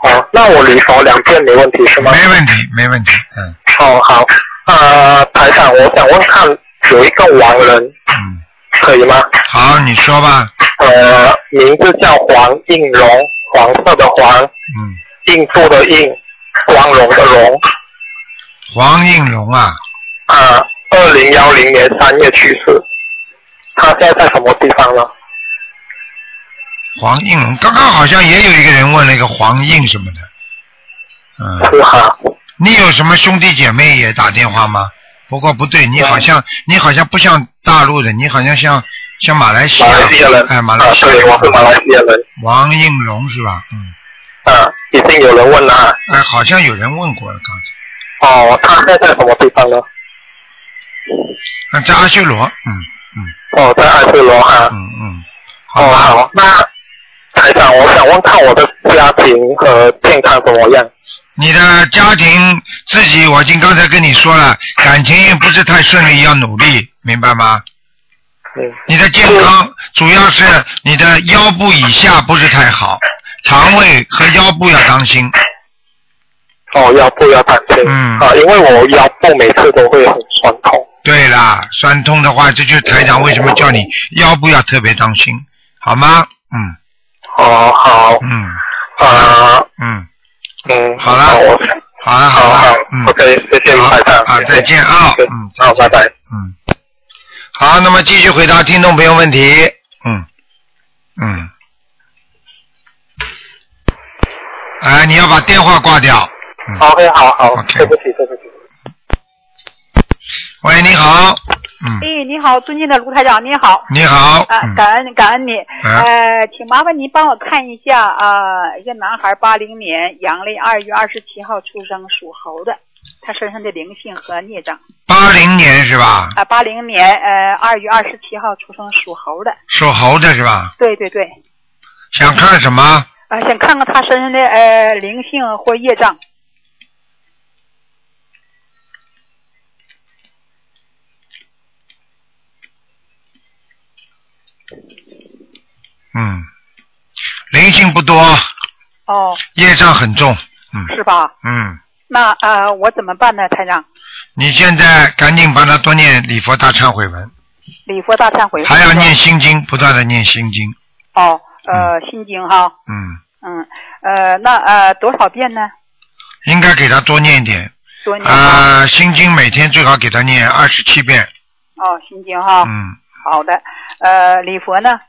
好，那我礼佛两遍没问题是吗？没问题，没问题，嗯。哦，好，呃，台长，我想问看有一个亡人，嗯，可以吗？好，你说吧。呃，名字叫黄应龙，黄色的黄，嗯，印度的印，光荣的荣。黄应龙啊，啊，二零幺零年三月去世。他现在在什么地方呢？黄应龙，刚刚好像也有一个人问了一个黄应什么的，嗯。是哈。你有什么兄弟姐妹也打电话吗？不过不对，你好像你好像不像大陆的，你好像像像马来西亚。马来西亚人。哎，马来西亚。啊，对，我是马来西亚人。王应龙是吧？嗯。啊，已经有人问了啊。哎，好像有人问过了，刚才。哦，他现在在什么地方呢？啊，在阿修罗，嗯嗯。哦，在阿修罗哈。嗯嗯。哦，好，那台长，我想问看我的家庭和健康怎么样？你的家庭自己，我已经刚才跟你说了，感情不是太顺利，要努力，明白吗？嗯。你的健康主要是你的腰部以下不是太好，肠胃和腰部要当心。哦，腰部要当心。嗯。啊，因为我腰部每次都会很酸痛。对啦，酸痛的话，这就是台长为什么叫你腰部要特别当心，好吗？嗯。哦，好。嗯。啊。嗯。嗯。好啦。好了，好了。嗯。OK，谢谢台长。啊，再见啊。嗯。好，拜拜。嗯。好，那么继续回答听众朋友问题。嗯。嗯。哎，你要把电话挂掉。OK，好好 OK 对不起，对不起。喂，你好。嗯。哎，你好，尊敬的卢台长，你好。你好。啊，嗯感恩感恩你。啊呃，请麻烦您帮我看一下啊、一个男孩，八零年阳历二月二十七号出生，属猴的，他身上的灵性和孽障。八零年是吧？啊，八零年呃二月二十七号出生，属猴的。属猴的是吧？对对对。想看什么？啊，想看看他身上的呃灵性或业障。嗯，灵性不多，哦，业障很重。嗯是吧？嗯，那呃，我怎么办呢，台长？你现在赶紧帮他多念礼佛大忏悔文，礼佛大忏悔文。还要念心经，不断的念心经。哦，呃，心经哈。嗯，嗯，呃，那呃多少遍呢？应该给他多念一点。多念啊、心经每天最好给他念二十七遍。哦，心经哈。嗯，好的，呃，礼佛呢？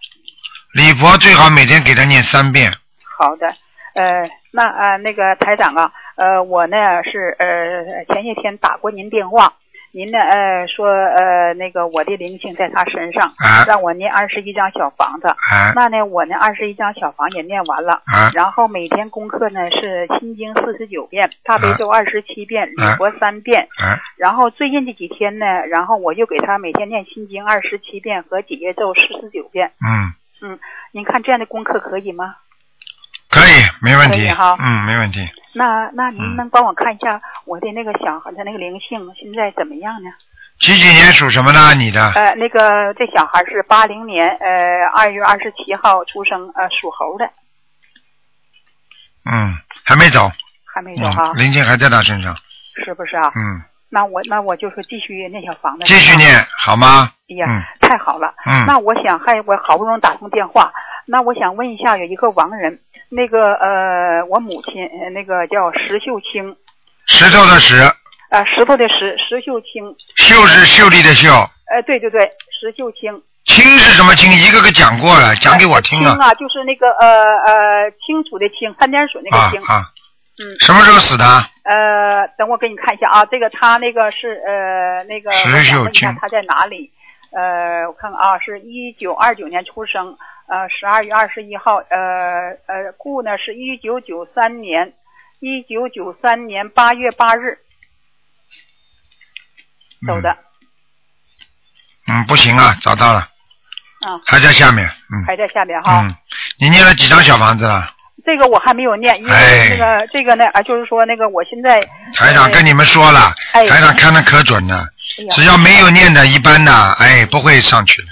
礼佛最好每天给他念三遍。好的，呃，那呃那个台长啊，呃，我呢是呃前些天打过您电话，您呢呃说呃那个我的灵性在他身上，啊让我念二十一张小房子，啊那呢我呢二十一张小房也念完了，啊然后每天功课呢是心经四十九遍，大悲咒二十七遍，礼啊佛三遍，啊然后最近这几天呢，然后我就给他每天念心经二十七遍和解结咒四十九遍。嗯，嗯，您看这样的功课可以吗？可以，没问题哈。嗯，没问题。那那您能帮我看一下我的那个小孩的那个灵性现在怎么样呢？几几年属什么呢？你的？呃，那个这小孩是八零年呃二月二十七号出生，呃属猴的，嗯，还没走。还没走哈嗯，，灵性还在他身上。是不是啊？嗯，那我那我就说继续念小房子。继续念好吗？哎呀，嗯太好了。嗯那我想还我好不容易打通电话，那我想问一下，有一个亡人，那个呃，我母亲呃那个叫石秀清，石头的石，呃，石头的石，石秀清。秀是秀丽的秀，呃，对对对，石秀清。清是什么清？一个个讲过了，讲给我听了。清啊，就是那个呃呃清楚的清，三点水那个清。啊啊，嗯。什么时候死的？呃，等我给你看一下啊，这个他那个是呃那个，石秀清他在哪里？呃，我看看啊，是一九二九年出生，呃，十二月二十一号，呃呃，故呢是一九九三年，一九九三年八月八日走的，嗯，不行啊，找到了，啊，还在下面，嗯还在下面哈。嗯，你念了几张小房子了？这个我还没有念，因为哎那个、这个呢啊，就是说那个我现在台长跟你们说了，哎台长看的可准了，哎只要没有念的，一般的，哎，不会上去的。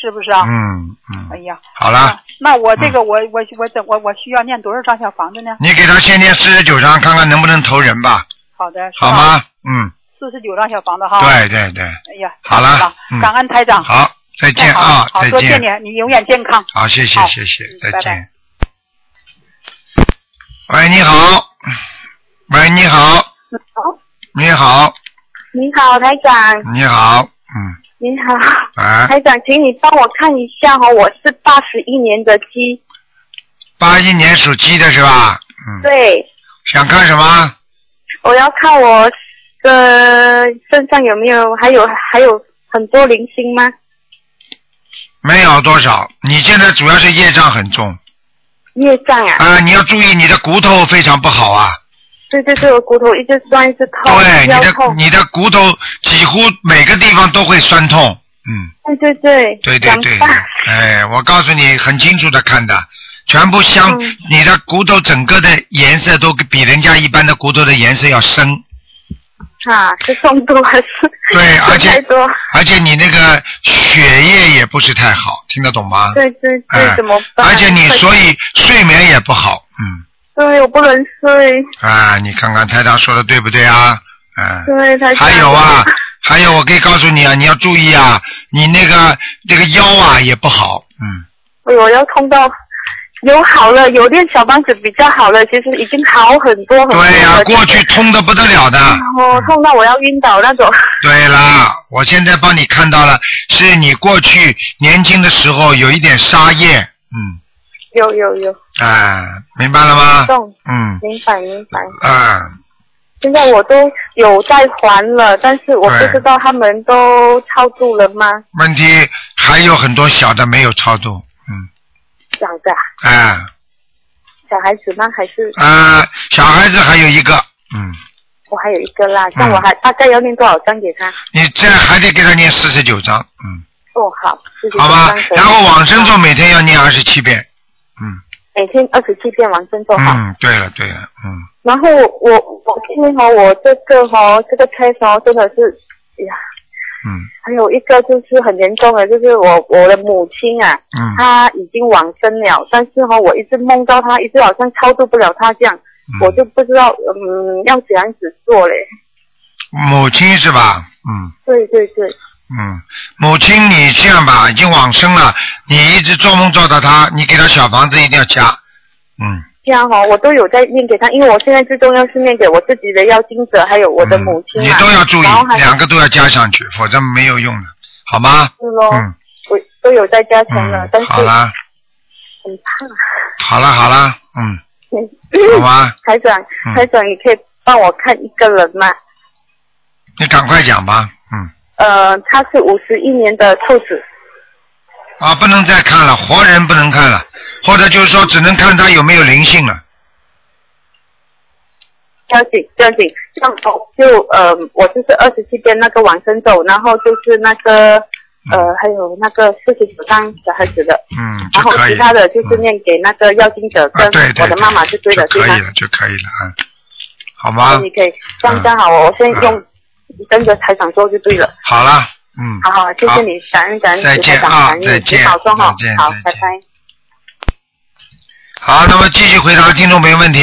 是不是啊？嗯嗯，哎呀，好了，那我这个我、我我怎我我需要念多少张小房子呢？你给他先念四十九张，看看能不能投人吧，好的，好吗？嗯，四十九张小房子哈。对对对，哎呀，好了嗯感恩台长。好，再见啊再多谢见。你，你永远健康。好，谢谢谢谢，再拜拜见。喂，你好。喂，你好，你好，你好，台长。你好，嗯，你好，啊，台长，请你帮我看一下哦，我是八十一年的鸡，八一年属鸡的是吧？嗯，对，想看什么？我要看我的身上有没有还有还有很多零星吗？没有多少，你现在主要是业障很重业障啊？啊，你要注意你的骨头非常不好啊。对对对，我骨头一直酸一直痛，对，你的。你的骨头几乎每个地方都会酸痛，嗯，对对对。对对对哎，我告诉你，很清楚的看的，全部相，嗯你的骨头整个的颜色都比人家一般的骨头的颜色要深，啊，是中毒还是？对，而且。而且你那个血液也不是太好，听得懂吗？对对对，哎怎么办？而且你所以睡眠也不好，嗯，对我不能睡，啊，你看看台长说的对不对啊？嗯。对台长。还有啊，还有我可以告诉你啊，你要注意啊，你那个这个腰啊也不好，嗯，哎呦，要痛到有好了，有练小帮子比较好了，其实已经好很多很多了。对呀、过去痛的不得了的。哦，痛到我要晕倒那种。对啦，我现在帮你看到了，是你过去年轻的时候有一点沙叶，嗯，有有有，啊，明白了吗？动，嗯，明白明白。啊，现在我都有在还了，但是我不知道他们都超度了吗？问题还有很多小的没有超度，两个啊啊小孩子吗？还是啊，小孩子还有一个，嗯，我还有一个啦？像我还大概要念多少张给他？你这还得给他念四十九章，嗯，哦，好，谢谢好吧，然后往生咒每天要念二十七遍，每天二十七遍往生咒好。嗯，对了对了，嗯，然后我我今天哦，我这个哦，这个 case 哦，真的是，哎呀，嗯。还有一个就是很严重的，就是我我的母亲啊，嗯。她已经往生了，但是哈、我一直梦到她，一直好像超度不了她这样，我就不知道嗯要怎样子做嘞。母亲是吧？嗯。对对对，嗯，母亲你这样吧，已经往生了，你一直做梦做到他，你给他小房子一定要加，嗯，这样哈、我都有在念给他，因为我现在最重要是念给我自己的要经者，还有我的母亲嗯你啊，都要注意两个都要加上去，否则没有用的，好吗？是咯，嗯。我都有在加强了，但嗯，是好啦，很怕。好啦好啦，嗯，嗯 好吧，台长嗯，台长，你可以帮我看一个人吗？你赶快讲吧，嗯，呃，他是五十一年的兔子，啊，不能再看了，活人不能看了，或者就是说只能看他有没有灵性了，不要紧，不要紧。像我就呃，我就是二十七遍那个往生咒，然后就是那个呃，还有那个四十九张小孩子的，嗯，就可以然后其，他的就是念给那个要经者啊，跟我的妈妈是对就的，对吗可以？了，就可以了啊，好吗？你可以这样这样好，我先用跟着台长做就对了。好了，嗯，好好，谢谢你，感恩感恩再台长，见啊感恩你再见保重哈再见，好，拜拜。好，那么继续回答听众朋友问题。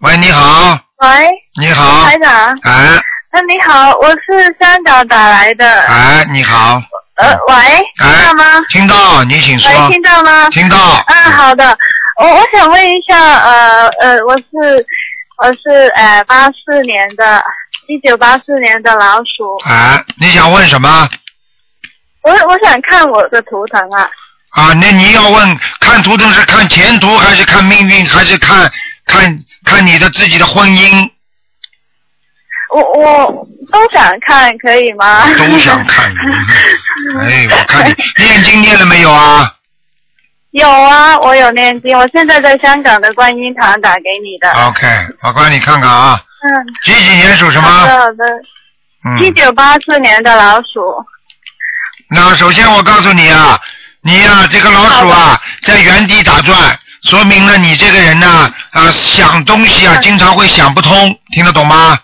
喂，你好，喂，你好，台长，哎那你好，我是香港打来的。哎，你好，呃，喂，听到吗？听到，你请说。喂，听到吗？听到。啊，好的。我我想问一下，呃呃，我是我是呃八四年的，一九八四年的老鼠。啊，你想问什么？我我想看我的图腾啊，啊，那你要问看图腾是看前途还是看命运，还是看看看你的自己的婚姻？我我都想看，可以吗？都想看。哎，我看你念经念了没有啊？有啊，我有念经，我现在在香港的观音堂打给你的。OK，法官你看看啊，嗯。几几年属什么？好的好的。嗯一九八四年的老鼠。那首先我告诉你啊，你呀、这个老鼠啊，在原地打转，说明了你这个人呢，啊，想东西啊，经常会想不通，听得懂吗？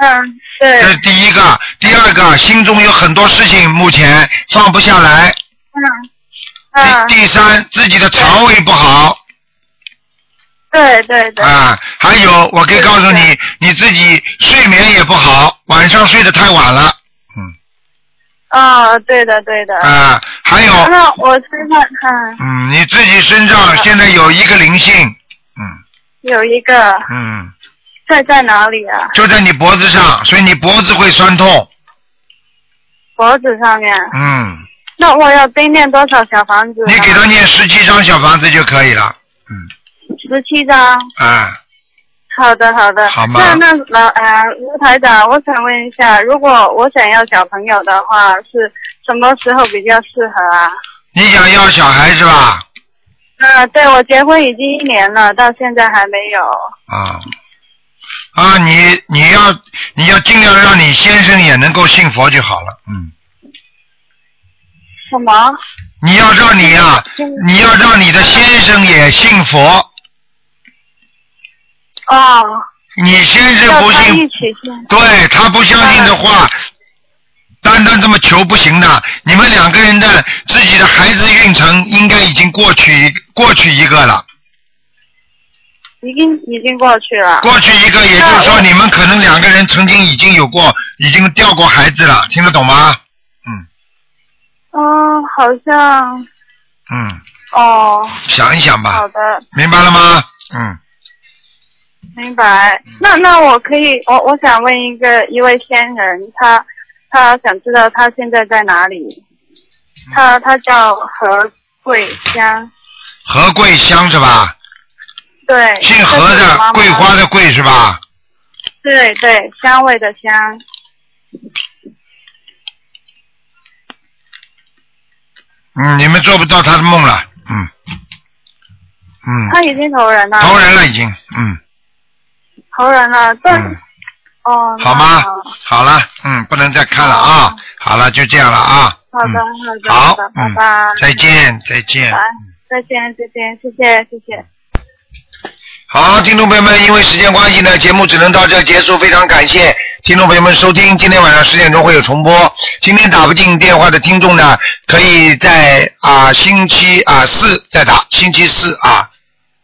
嗯，对。这是第一个，第二个，心中有很多事情目前放不下来。嗯。嗯。第第三，自己的肠胃不好对对对。啊，还有我可以告诉你，你自己睡眠也不好，晚上睡得太晚了。哦，对的对的。啊，还有，那我身上看嗯，你自己身上现在有一个灵性，嗯。有一个。嗯，在在哪里啊？就在你脖子上，所以你脖子会酸痛，脖子上面。嗯，那我要得念多少小房子？你给他念十七张小房子就可以了，十七张。啊，好的，好的。好吗那那老呃，卢台长，我想问一下，如果我想要小朋友的话，是什么时候比较适合啊？你想要小孩是吧？啊，对我结婚已经一年了，到现在还没有。啊啊，你你要你要尽量让你先生也能够信佛就好了，嗯。什么？你要让你啊、你要让你的先生也信佛。哦。你先是不信。对他不相信的话，单单这么求不行的。你们两个人的自己的孩子运程应该已经过去过去一个了，已经已经过去了。过去一个，也就是说你们可能两个人曾经已经有过，已经掉过孩子了，听得懂吗？嗯，好像嗯，哦。想一想吧好，的，明白了吗？嗯，明白。那那我可以，我我想问一个一位仙人，他他想知道他现在在哪里？他他叫何桂香，何桂香是吧？对。姓何的，桂花的桂是吧？对对，香味的香。嗯，你们做不到他的梦了，嗯，嗯，他已经投人了。投人了已经，嗯，投人了，但、嗯哦。好吗？好了，嗯，不能再看了啊，好了，就这样了啊，好的，嗯好的，好的，拜嗯拜。再见，再见。拜再见，再见，谢谢，谢谢。好，听众朋友们，因为时间关系呢，节目只能到这结束。非常感谢听众朋友们收听，今天晚上十点钟会有重播。今天打不进电话的听众呢，可以在啊、星期啊、四再打，星期四啊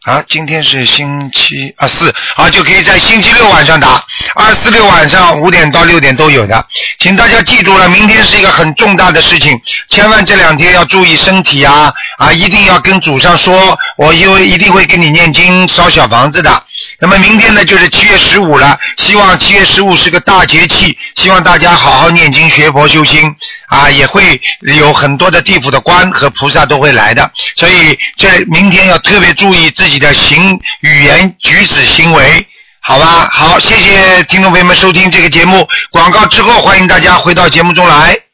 啊，今天是星期啊四啊，就可以在星期六晚上打，二四六晚上五点到六点都有的。请大家记住了，明天是一个很重大的事情，千万这两天要注意身体啊啊，一定要跟祖上说，我因为一定会给你念经烧小房子的。那么明天呢，就是七月十五了，希望七月十五是个大节气，希望大家好好念经学佛修心啊，也会有很多的地府的官和菩萨都会来的，所以这明天要特别注意自己你的行语言举止行为。好吧，好，谢谢听众朋友们收听这个节目。广告之后，欢迎大家回到节目中来。